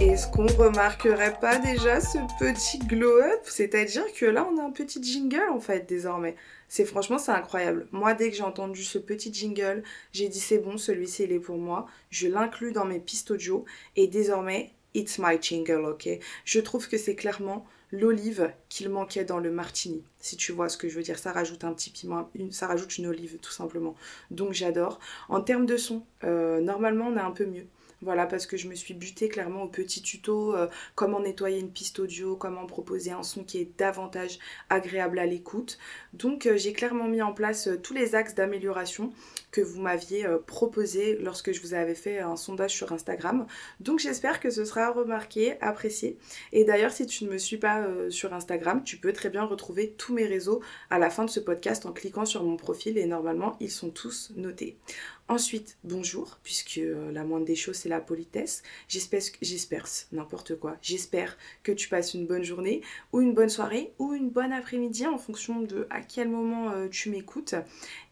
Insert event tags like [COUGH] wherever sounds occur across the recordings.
Est-ce qu'on remarquerait pas déjà ce petit glow-up? C'est-à-dire que là, on a un petit jingle en fait désormais. C'est franchement, c'est incroyable. Moi, dès que j'ai entendu ce petit jingle, j'ai dit c'est bon, celui-ci il est pour moi. Je l'inclus dans mes pistes audio et désormais, it's my jingle, ok? Je trouve que c'est clairement l'olive qu'il manquait dans le martini. Si tu vois ce que je veux dire, ça rajoute un petit piment, ça rajoute une olive tout simplement. Donc j'adore. En termes de son, euh, normalement on est un peu mieux. Voilà, parce que je me suis butée clairement au petit tuto euh, comment nettoyer une piste audio, comment proposer un son qui est davantage agréable à l'écoute. Donc euh, j'ai clairement mis en place tous les axes d'amélioration que vous m'aviez proposé lorsque je vous avais fait un sondage sur Instagram. Donc j'espère que ce sera remarqué, apprécié. Et d'ailleurs, si tu ne me suis pas sur Instagram, tu peux très bien retrouver tous mes réseaux à la fin de ce podcast en cliquant sur mon profil et normalement ils sont tous notés. Ensuite, bonjour, puisque euh, la moindre des choses, c'est la politesse. J'espère, n'importe quoi. J'espère que tu passes une bonne journée, ou une bonne soirée, ou une bonne après-midi, en fonction de à quel moment euh, tu m'écoutes.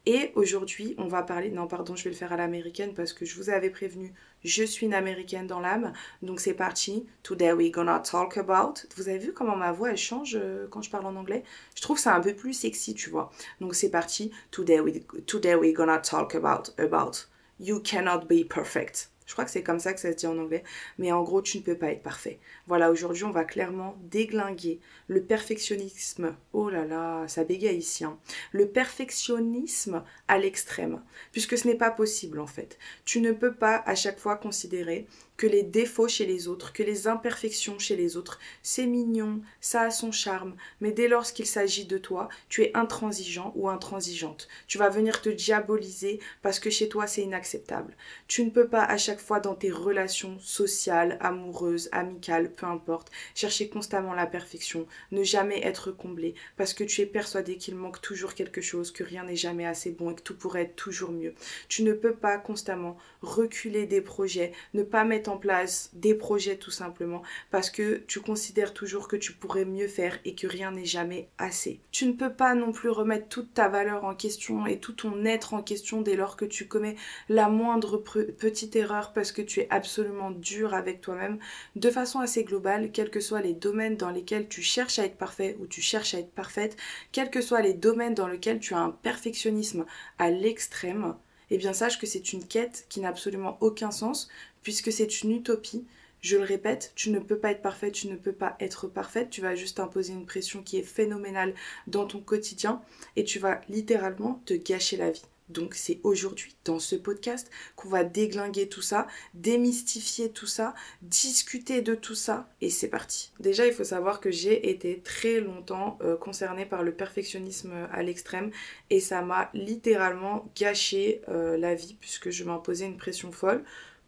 Et aujourd'hui, on va parler. Non, pardon, je vais le faire à l'américaine parce que je vous avais prévenu, je suis une américaine dans l'âme. Donc c'est parti. Today we're gonna talk about. Vous avez vu comment ma voix elle change euh, quand je parle en anglais? Je trouve ça un peu plus sexy, tu vois. Donc c'est parti. Today, we, today we're gonna talk about, about. You cannot be perfect. Je crois que c'est comme ça que ça se dit en anglais. Mais en gros, tu ne peux pas être parfait. Voilà, aujourd'hui, on va clairement déglinguer le perfectionnisme. Oh là là, ça bégaye ici. Hein. Le perfectionnisme à l'extrême. Puisque ce n'est pas possible, en fait. Tu ne peux pas à chaque fois considérer que les défauts chez les autres, que les imperfections chez les autres. C'est mignon, ça a son charme, mais dès lors qu'il s'agit de toi, tu es intransigeant ou intransigeante. Tu vas venir te diaboliser parce que chez toi c'est inacceptable. Tu ne peux pas à chaque fois dans tes relations sociales, amoureuses, amicales, peu importe, chercher constamment la perfection, ne jamais être comblé parce que tu es persuadé qu'il manque toujours quelque chose, que rien n'est jamais assez bon et que tout pourrait être toujours mieux. Tu ne peux pas constamment reculer des projets, ne pas mettre en place des projets tout simplement parce que tu considères toujours que tu pourrais mieux faire et que rien n'est jamais assez. Tu ne peux pas non plus remettre toute ta valeur en question et tout ton être en question dès lors que tu commets la moindre petite erreur parce que tu es absolument dur avec toi-même de façon assez globale, quels que soient les domaines dans lesquels tu cherches à être parfait ou tu cherches à être parfaite, quels que soient les domaines dans lesquels tu as un perfectionnisme à l'extrême, eh bien sache que c'est une quête qui n'a absolument aucun sens puisque c'est une utopie. Je le répète, tu ne peux pas être parfaite, tu ne peux pas être parfaite, tu vas juste imposer une pression qui est phénoménale dans ton quotidien et tu vas littéralement te gâcher la vie. Donc c'est aujourd'hui, dans ce podcast, qu'on va déglinguer tout ça, démystifier tout ça, discuter de tout ça, et c'est parti. Déjà, il faut savoir que j'ai été très longtemps euh, concernée par le perfectionnisme à l'extrême, et ça m'a littéralement gâché euh, la vie, puisque je m'imposais une pression folle.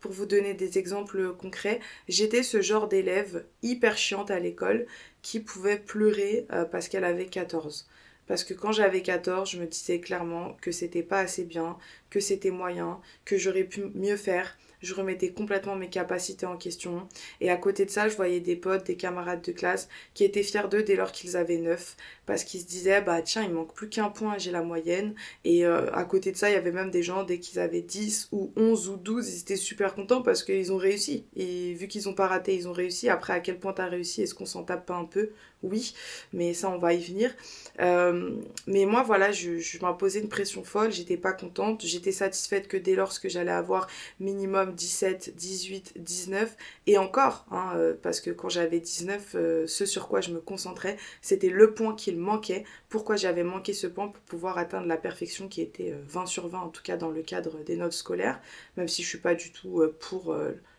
Pour vous donner des exemples concrets, j'étais ce genre d'élève hyper chiante à l'école qui pouvait pleurer euh, parce qu'elle avait 14. Parce que quand j'avais 14, je me disais clairement que c'était pas assez bien, que c'était moyen, que j'aurais pu mieux faire, je remettais complètement mes capacités en question. Et à côté de ça, je voyais des potes, des camarades de classe qui étaient fiers d'eux dès lors qu'ils avaient 9 parce qu'ils se disaient bah tiens, il manque plus qu'un point, j'ai la moyenne. Et euh, à côté de ça, il y avait même des gens dès qu'ils avaient 10 ou 11 ou 12, ils étaient super contents parce qu'ils ont réussi. Et vu qu'ils ont pas raté, ils ont réussi. Après, à quel point tu as réussi Est-ce qu'on s'en tape pas un peu? Oui, mais ça, on va y venir. Euh, mais moi, voilà, je, je m'imposais une pression folle, j'étais pas contente. J'étais satisfaite que dès lors que j'allais avoir minimum 17, 18, 19 et encore, hein, euh, parce que quand j'avais 19, euh, ce sur quoi je me concentrais, c'était le point qu'il manquait. Pourquoi j'avais manqué ce point pour pouvoir atteindre la perfection qui était 20 euh, sur 20, en tout cas dans le cadre des notes scolaires, même si je suis pas du tout pour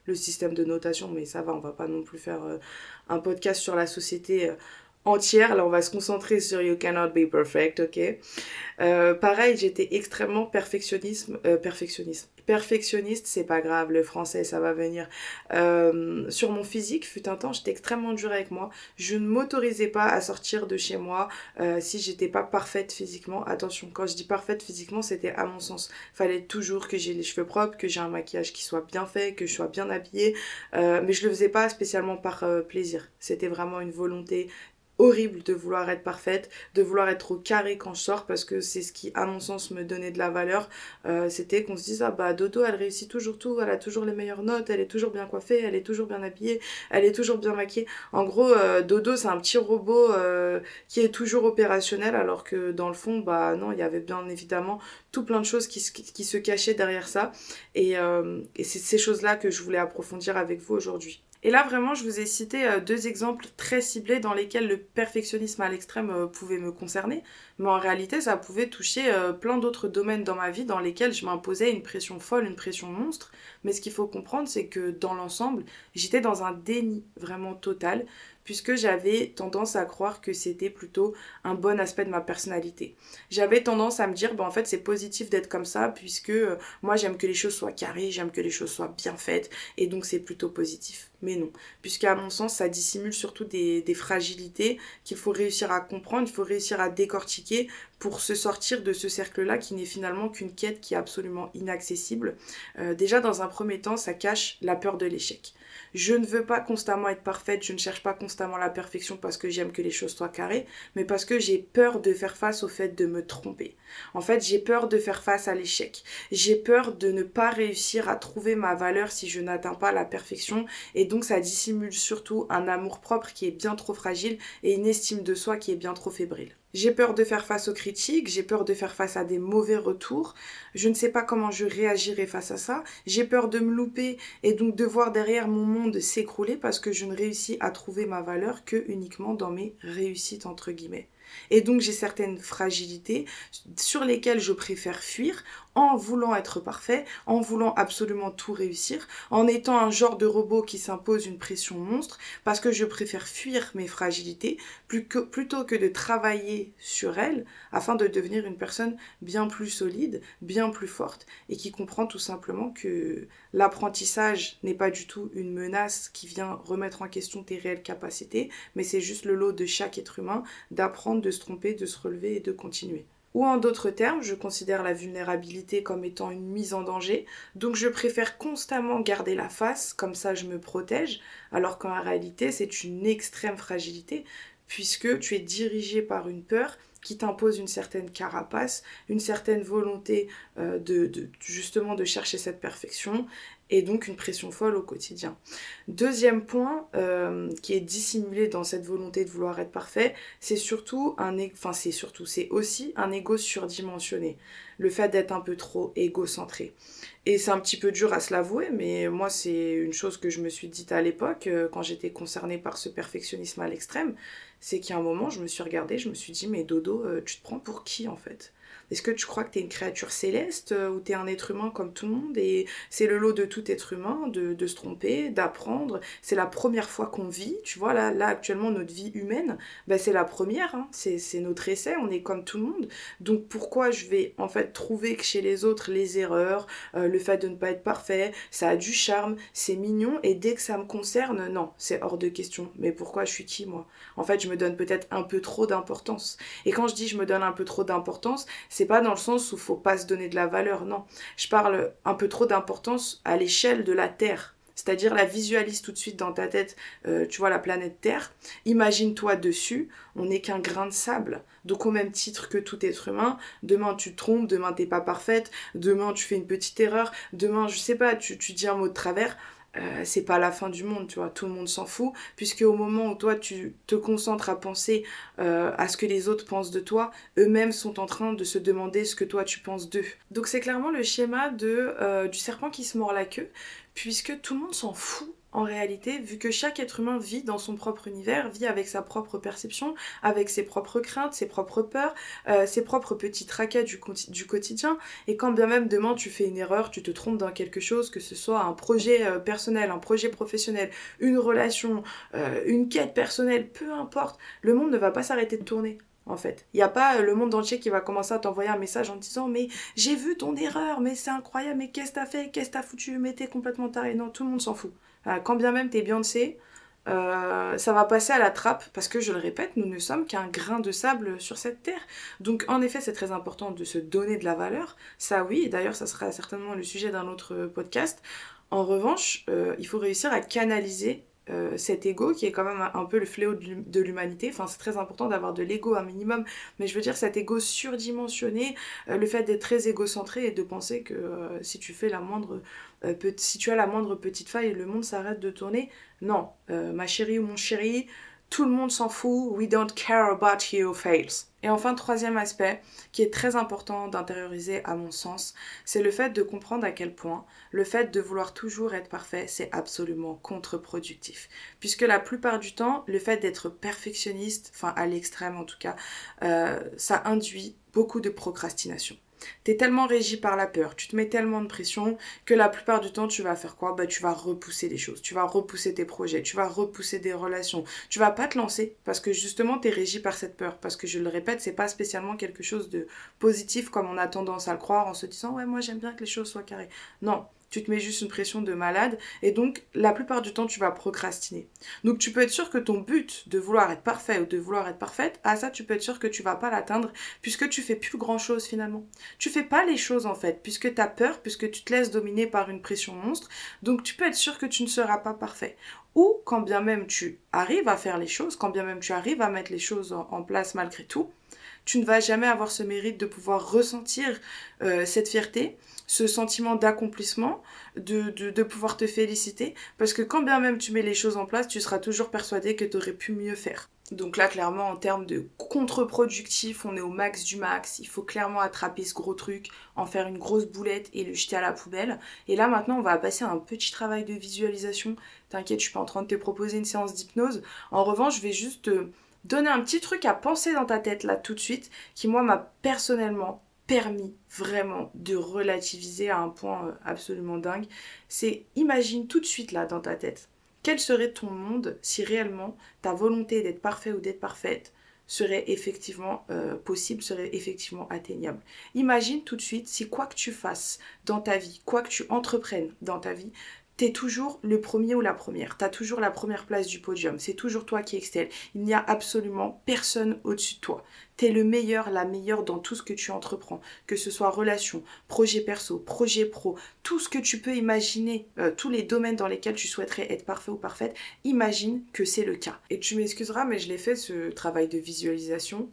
le système de notation, mais ça va, on va pas non plus faire un podcast sur la société entière. Là, on va se concentrer sur You Cannot Be Perfect, ok? Pareil, j'étais extrêmement perfectionnisme, perfectionnisme, perfectionniste, c'est pas grave, le français ça va venir. Euh, sur mon physique, fut un temps, j'étais extrêmement dure avec moi. Je ne m'autorisais pas à sortir de chez moi euh, si j'étais pas parfaite physiquement. Attention, quand je dis parfaite physiquement, c'était à mon sens. Fallait toujours que j'ai les cheveux propres, que j'ai un maquillage qui soit bien fait, que je sois bien habillée. Euh, mais je le faisais pas spécialement par plaisir. C'était vraiment une volonté horrible de vouloir être parfaite, de vouloir être au carré quand je sors parce que c'est ce qui, à mon sens, me donnait de la valeur. Euh, c'était qu'on se dise, ah bah Dodo, elle réussit toujours tout, elle a toujours les meilleures notes, elle est toujours bien coiffée, elle est toujours bien habillée, elle est toujours bien maquillée. En gros, euh, Dodo, c'est un petit robot euh, qui est toujours opérationnel alors que dans le fond, bah non, il y avait bien évidemment tout plein de choses qui, se cachaient derrière ça. Et, et c'est ces choses-là que je voulais approfondir avec vous aujourd'hui. Et là, vraiment, je vous ai cité euh, deux exemples très ciblés dans lesquels le perfectionnisme à l'extrême euh, pouvait me concerner, mais en réalité, ça pouvait toucher euh, plein d'autres domaines dans ma vie dans lesquels je m'imposais une pression folle, une pression monstre. Mais ce qu'il faut comprendre, c'est que dans l'ensemble, j'étais dans un déni vraiment total puisque j'avais tendance à croire que c'était plutôt un bon aspect de ma personnalité. J'avais tendance à me dire, bah, en fait c'est positif d'être comme ça, puisque euh, moi j'aime que les choses soient carrées, j'aime que les choses soient bien faites, et donc c'est plutôt positif. Mais non, puisqu'à mon sens ça dissimule surtout des, fragilités qu'il faut réussir à comprendre, il faut réussir à décortiquer pour se sortir de ce cercle-là qui n'est finalement qu'une quête qui est absolument inaccessible. Euh, déjà dans un premier temps, ça cache la peur de l'échec. Je ne veux pas constamment être parfaite, je ne cherche pas constamment la perfection parce que j'aime que les choses soient carrées, mais parce que j'ai peur de faire face au fait de me tromper. En fait, j'ai peur de faire face à l'échec. J'ai peur de ne pas réussir à trouver ma valeur si je n'atteins pas la perfection et donc ça dissimule surtout un amour propre qui est bien trop fragile et une estime de soi qui est bien trop fébrile. J'ai peur de faire face aux critiques, j'ai peur de faire face à des mauvais retours, je ne sais pas comment je réagirai face à ça, j'ai peur de me louper et donc de voir derrière mon monde s'écrouler parce que je ne réussis à trouver ma valeur que uniquement dans mes réussites entre guillemets. Et donc j'ai certaines fragilités sur lesquelles je préfère fuir en voulant être parfait, en voulant absolument tout réussir, en étant un genre de robot qui s'impose une pression monstre, parce que je préfère fuir mes fragilités plutôt que de travailler sur elles afin de devenir une personne bien plus solide, bien plus forte et qui comprend tout simplement que l'apprentissage n'est pas du tout une menace qui vient remettre en question tes réelles capacités, mais c'est juste le lot de chaque être humain d'apprendre, de se tromper, de se relever et de continuer. Ou en d'autres termes, je considère la vulnérabilité comme étant une mise en danger, donc je préfère constamment garder la face, comme ça je me protège, alors qu'en réalité c'est une extrême fragilité, puisque tu es dirigé par une peur qui t'impose une certaine carapace, une certaine volonté euh, de, justement de chercher cette perfection et donc une pression folle au quotidien. Deuxième point euh, qui est dissimulé dans cette volonté de vouloir être parfait, c'est surtout un, enfin c'est surtout, c'est aussi un ego surdimensionné, le fait d'être un peu trop égocentré. Et c'est un petit peu dur à se l'avouer, mais moi c'est une chose que je me suis dite à l'époque euh, quand j'étais concernée par ce perfectionnisme à l'extrême, c'est qu'à un moment je me suis regardée, je me suis dit mais Dodo, euh, tu te prends pour qui en fait? Est-ce que tu crois que tu es une créature céleste euh, ou tu es un être humain comme tout le monde? Et c'est le lot de tout être humain de, se tromper, d'apprendre. C'est la première fois qu'on vit, tu vois, là, là actuellement notre vie humaine, bah, c'est la première, hein. c'est notre essai, on est comme tout le monde. Donc pourquoi je vais en fait trouver que chez les autres les erreurs, euh, le fait de ne pas être parfait, ça a du charme, c'est mignon et dès que ça me concerne, non, c'est hors de question. Mais pourquoi je suis qui moi? En fait, je me donne peut-être un peu trop d'importance. Et quand je dis je me donne un peu trop d'importance, c'est pas dans le sens où faut pas se donner de la valeur, non. Je parle un peu trop d'importance à l'échelle de la Terre. C'est-à-dire la visualise tout de suite dans ta tête, euh, tu vois la planète Terre, imagine-toi dessus, on n'est qu'un grain de sable. Donc au même titre que tout être humain, demain tu te trompes, demain t'es pas parfaite, demain tu fais une petite erreur, demain je sais pas, tu, tu dis un mot de travers, euh, c'est pas la fin du monde, tu vois, tout le monde s'en fout, puisque au moment où toi tu te concentres à penser euh, à ce que les autres pensent de toi, eux-mêmes sont en train de se demander ce que toi tu penses d'eux. Donc c'est clairement le schéma de, euh, du serpent qui se mord la queue, puisque tout le monde s'en fout en réalité, vu que chaque être humain vit dans son propre univers, vit avec sa propre perception, avec ses propres craintes, ses propres peurs, euh, ses propres petits tracas du, quotidien, et quand bien même demain tu fais une erreur, tu te trompes dans quelque chose, que ce soit un projet euh, personnel, un projet professionnel, une relation, euh, une quête personnelle, peu importe, le monde ne va pas s'arrêter de tourner en fait. Il n'y a pas le monde entier qui va commencer à t'envoyer un message en disant mais j'ai vu ton erreur, mais c'est incroyable, mais qu'est-ce que t'as fait, qu'est-ce que t'as foutu, mais t'es complètement taré. Non, tout le monde s'en fout. Euh, quand bien même t'es Beyoncé, euh, ça va passer à la trappe parce que je le répète, nous ne sommes qu'un grain de sable sur cette terre. Donc en effet, c'est très important de se donner de la valeur. Ça oui, d'ailleurs ça sera certainement le sujet d'un autre podcast. En revanche, euh, il faut réussir à canaliser euh, cet ego qui est quand même un, peu le fléau de l'humanité. Enfin, c'est très important d'avoir de l'ego un minimum, mais je veux dire cet ego surdimensionné, euh, le fait d'être très égocentré et de penser que euh, si tu fais la moindre si tu la moindre petite faille, le monde s'arrête de tourner. Non, ma chérie ou mon chéri, tout le monde s'en fout. We don't care about your fails. Et enfin, troisième aspect qui est très important d'intérioriser à mon sens, c'est le fait de comprendre à quel point le fait de vouloir toujours être parfait, c'est absolument contre-productif. Puisque la plupart du temps, le fait d'être perfectionniste, enfin à l'extrême en tout cas, euh, ça induit beaucoup de procrastination. T'es tellement régi par la peur, tu te mets tellement de pression que la plupart du temps, tu vas faire quoi? Bah, tu vas repousser des choses, tu vas repousser tes projets, tu vas repousser des relations. Tu vas pas te lancer parce que justement, t'es régi par cette peur. Parce que je le répète, c'est pas spécialement quelque chose de positif comme on a tendance à le croire en se disant ouais, moi j'aime bien que les choses soient carrées. Non, tu te mets juste une pression de malade et donc la plupart du temps tu vas procrastiner. Donc tu peux être sûr que ton but de vouloir être parfait ou de vouloir être parfaite, à ça tu peux être sûr que tu vas pas l'atteindre puisque tu fais plus grand chose finalement. Tu fais pas les choses en fait puisque tu as peur, puisque tu te laisses dominer par une pression monstre. Donc tu peux être sûr que tu ne seras pas parfait. Ou quand bien même tu arrives à faire les choses, quand bien même tu arrives à mettre les choses en, place malgré tout, tu ne vas jamais avoir ce mérite de pouvoir ressentir euh, cette fierté ce sentiment d'accomplissement, de, pouvoir te féliciter, parce que quand bien même tu mets les choses en place, tu seras toujours persuadé que tu aurais pu mieux faire. Donc là, clairement, en termes de contre-productif, on est au max du max. Il faut clairement attraper ce gros truc, en faire une grosse boulette et le jeter à la poubelle. Et là, maintenant, on va passer à un petit travail de visualisation. T'inquiète, je suis pas en train de te proposer une séance d'hypnose. En revanche, je vais juste te donner un petit truc à penser dans ta tête là tout de suite, qui moi m'a personnellement permis vraiment de relativiser à un point euh, absolument dingue, c'est imagine tout de suite là dans ta tête, quel serait ton monde si réellement ta volonté d'être parfait ou d'être parfaite serait effectivement euh, possible, serait effectivement atteignable. Imagine tout de suite si quoi que tu fasses dans ta vie, quoi que tu entreprennes dans ta vie, t'es toujours le premier ou la première. T'as toujours la première place du podium. C'est toujours toi qui excelle. Il n'y a absolument personne au-dessus de toi. T'es le meilleur, la meilleure dans tout ce que tu entreprends. Que ce soit relation, projet perso, projet pro, tout ce que tu peux imaginer, euh, tous les domaines dans lesquels tu souhaiterais être parfait ou parfaite, imagine que c'est le cas. Et tu m'excuseras, mais je l'ai fait ce travail de visualisation.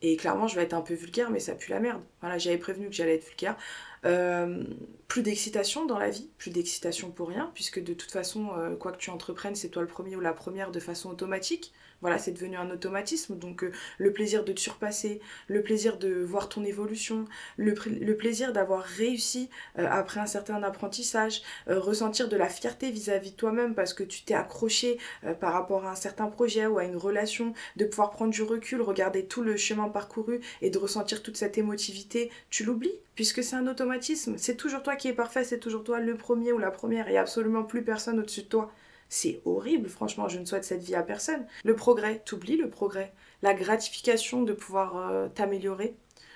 Et clairement, je vais être un peu vulgaire, mais ça pue la merde. Voilà, j'avais prévenu que j'allais être vulgaire. Euh, plus d'excitation dans la vie, plus d'excitation pour rien, puisque de toute façon, euh, quoi que tu entreprennes, c'est toi le premier ou la première de façon automatique. Voilà, c'est devenu un automatisme. Donc euh, le plaisir de te surpasser, le plaisir de voir ton évolution, le, plaisir d'avoir réussi après un certain apprentissage, ressentir de la fierté vis-à-vis de toi-même parce que tu t'es accroché par rapport à un certain projet ou à une relation, de pouvoir prendre du recul, regarder tout le chemin parcouru et de ressentir toute cette émotivité, tu l'oublies puisque c'est un automatisme. C'est toujours toi qui es parfait, c'est toujours toi le premier ou la première, et absolument plus personne au-dessus de toi. C'est horrible, franchement, je ne souhaite cette vie à personne. Le progrès, t'oublies le progrès. La gratification de pouvoir euh, t'améliorer.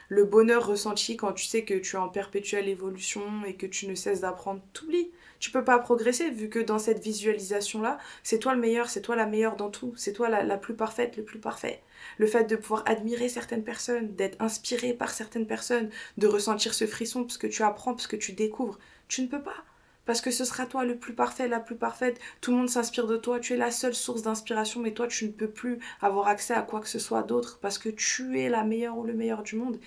Le bonheur ressenti quand tu sais que tu es en perpétuelle évolution et que tu ne cesses d'apprendre, t'oublies tu peux pas progresser vu que dans cette visualisation-là, c'est toi le meilleur, c'est toi la meilleure dans tout, c'est toi la, plus parfaite, le plus parfait. Le fait de pouvoir admirer certaines personnes, d'être inspiré par certaines personnes, de ressentir ce frisson parce que tu apprends, parce que tu découvres, tu ne peux pas. Parce que ce sera toi le plus parfait, la plus parfaite. Tout le monde s'inspire de toi. Tu es la seule source d'inspiration, mais toi, tu ne peux plus avoir accès à quoi que ce soit d'autre parce que tu es la meilleure ou le meilleur du monde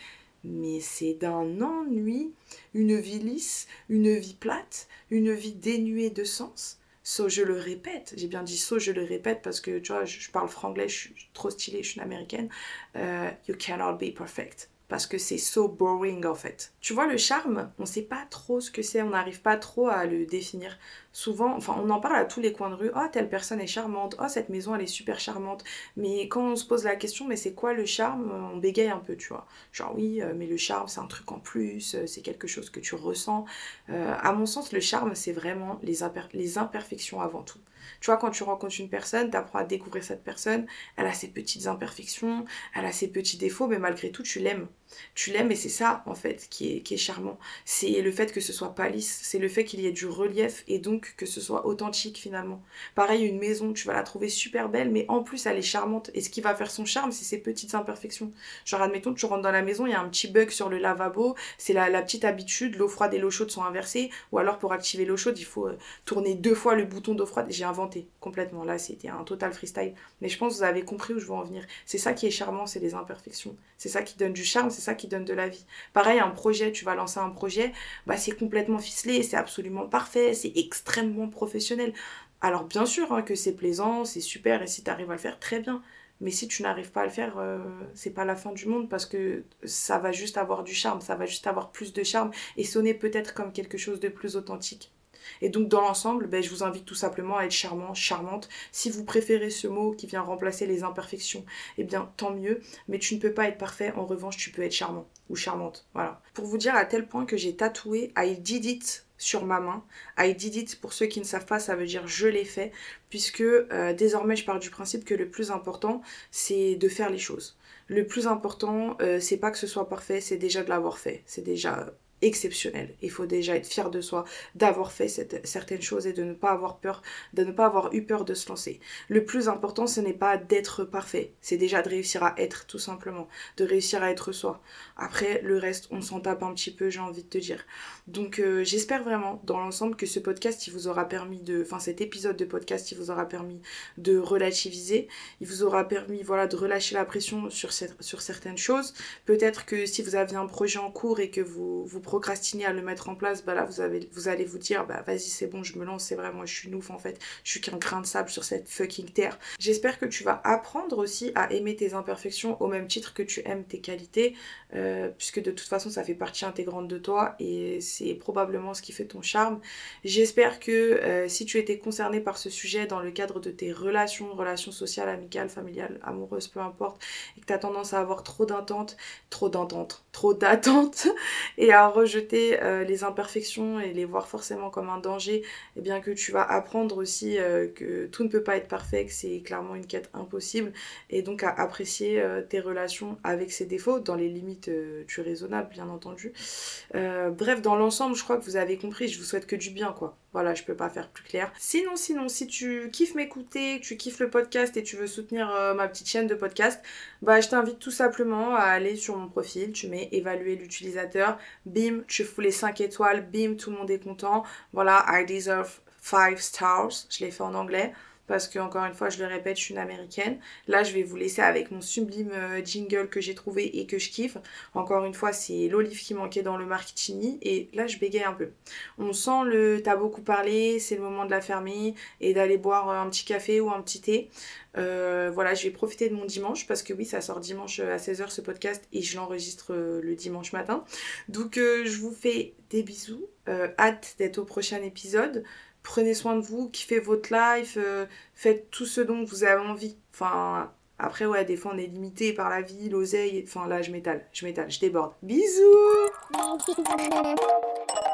mais c'est d'un ennui, une vie lisse, une vie plate, une vie dénuée de sens. So, je le répète, j'ai bien dit so, je le répète parce que tu vois, je, parle franglais, je suis trop stylée, je suis une américaine. Euh, you cannot be perfect parce que c'est so boring en fait. Tu vois, le charme, on sait pas trop ce que c'est, on n'arrive pas trop à le définir. Souvent, enfin, on en parle à tous les coins de rue. Oh, telle personne est charmante. Oh, cette maison, elle est super charmante. Mais quand on se pose la question, mais c'est quoi le charme On bégaye un peu, tu vois. Genre, oui, euh, mais le charme, c'est un truc en plus, euh, c'est quelque chose que tu ressens. Euh, à mon sens, le charme, c'est vraiment les, les imperfections avant tout. Tu vois, quand tu rencontres une personne, tu apprends à découvrir cette personne, elle a ses petites imperfections, elle a ses petits défauts, mais malgré tout, tu l'aimes. Tu l'aimes et c'est ça en fait qui est, qui est charmant. C'est le fait que ce soit pas lisse, c'est le fait qu'il y ait du relief et donc que ce soit authentique finalement. Pareil, une maison, tu vas la trouver super belle, mais en plus elle est charmante. Et ce qui va faire son charme, c'est ses petites imperfections. Genre admettons, tu rentres dans la maison, il y a un petit bug sur le lavabo, c'est la, la, petite habitude, l'eau froide et l'eau chaude sont inversées, ou alors pour activer l'eau chaude, il faut euh, tourner deux fois le bouton d'eau froide. J'ai inventé complètement, là c'était un total freestyle. Mais je pense que vous avez compris où je veux en venir. C'est ça qui est charmant, c'est les imperfections. C'est ça qui donne du charme, c'est qui donne de la vie. Pareil, un projet, tu vas lancer un projet, bah c'est complètement ficelé, c'est absolument parfait, c'est extrêmement professionnel. Alors bien sûr hein, que c'est plaisant, c'est super, et si tu arrives à le faire, très bien. Mais si tu n'arrives pas à le faire, euh, c'est pas la fin du monde parce que ça va juste avoir du charme, ça va juste avoir plus de charme et sonner peut-être comme quelque chose de plus authentique. Et donc dans l'ensemble, ben, je vous invite tout simplement à être charmant, charmante. Si vous préférez ce mot qui vient remplacer les imperfections, eh bien tant mieux. Mais tu ne peux pas être parfait, en revanche tu peux être charmant ou charmante. Voilà. Pour vous dire à tel point que j'ai tatoué I did it sur ma main. I did it, pour ceux qui ne savent pas, ça veut dire je l'ai fait, puisque euh, désormais je pars du principe que le plus important, c'est de faire les choses. Le plus important, euh, c'est pas que ce soit parfait, c'est déjà de l'avoir fait. C'est déjà exceptionnel. Il faut déjà être fier de soi, d'avoir fait certaines choses et de ne pas avoir peur, de ne pas avoir eu peur de se lancer. Le plus important, ce n'est pas d'être parfait, c'est déjà de réussir à être tout simplement, de réussir à être soi. Après, le reste, on s'en tape un petit peu, j'ai envie de te dire. Donc, euh, j'espère vraiment, dans l'ensemble, que ce podcast, il vous aura permis de, enfin, cet épisode de podcast, il vous aura permis de relativiser, il vous aura permis, voilà, de relâcher la pression sur, sur certaines choses. Peut-être que si vous aviez un projet en cours et que vous, vous procrastiner à le mettre en place, bah là vous, avez, vous allez vous dire bah vas-y c'est bon je me lance, c'est vrai moi je suis nouf en fait, je suis qu'un grain de sable sur cette fucking terre. J'espère que tu vas apprendre aussi à aimer tes imperfections au même titre que tu aimes tes qualités, euh, puisque de toute façon ça fait partie intégrante de toi et c'est probablement ce qui fait ton charme. J'espère que euh, si tu étais concerné par ce sujet dans le cadre de tes relations, relations sociales, amicales, familiales, amoureuses, peu importe, et que tu as tendance à avoir trop d'intentes, trop d'entente, trop d'attentes [LAUGHS] et à rejeter euh, les imperfections et les voir forcément comme un danger, et eh bien que tu vas apprendre aussi euh, que tout ne peut pas être parfait, que c'est clairement une quête impossible, et donc à apprécier euh, tes relations avec ses défauts, dans les limites du raisonnable bien entendu. bref, dans l'ensemble, je crois que vous avez compris, je vous souhaite que du bien quoi. Voilà, je peux pas faire plus clair. Sinon, sinon, si tu kiffes m'écouter, tu kiffes le podcast et tu veux soutenir ma petite chaîne de podcast, bah je t'invite tout simplement à aller sur mon profil, tu mets évaluer l'utilisateur, bim, tu fous les 5 étoiles, bim, tout le monde est content. Voilà, I deserve 5 stars. Je l'ai fait en anglais parce que encore une fois je le répète je suis une américaine. Là je vais vous laisser avec mon sublime euh, jingle que j'ai trouvé et que je kiffe. Encore une fois c'est l'olive qui manquait dans le marketing et là je bégaye un peu. On sent le t'as beaucoup parlé c'est le moment de la fermer et d'aller boire un petit café ou un petit thé. Euh, voilà je vais profiter de mon dimanche parce que oui ça sort dimanche à 16h ce podcast et je l'enregistre euh, le dimanche matin. Donc je vous fais des bisous hâte d'être au prochain épisode prenez soin de vous, kiffez votre life, euh, faites tout ce dont vous avez envie. Enfin, après, ouais, des fois on est limité par la vie, l'oseille. Enfin, là, je m'étale, je m'étale, je déborde. Bisous [LAUGHS]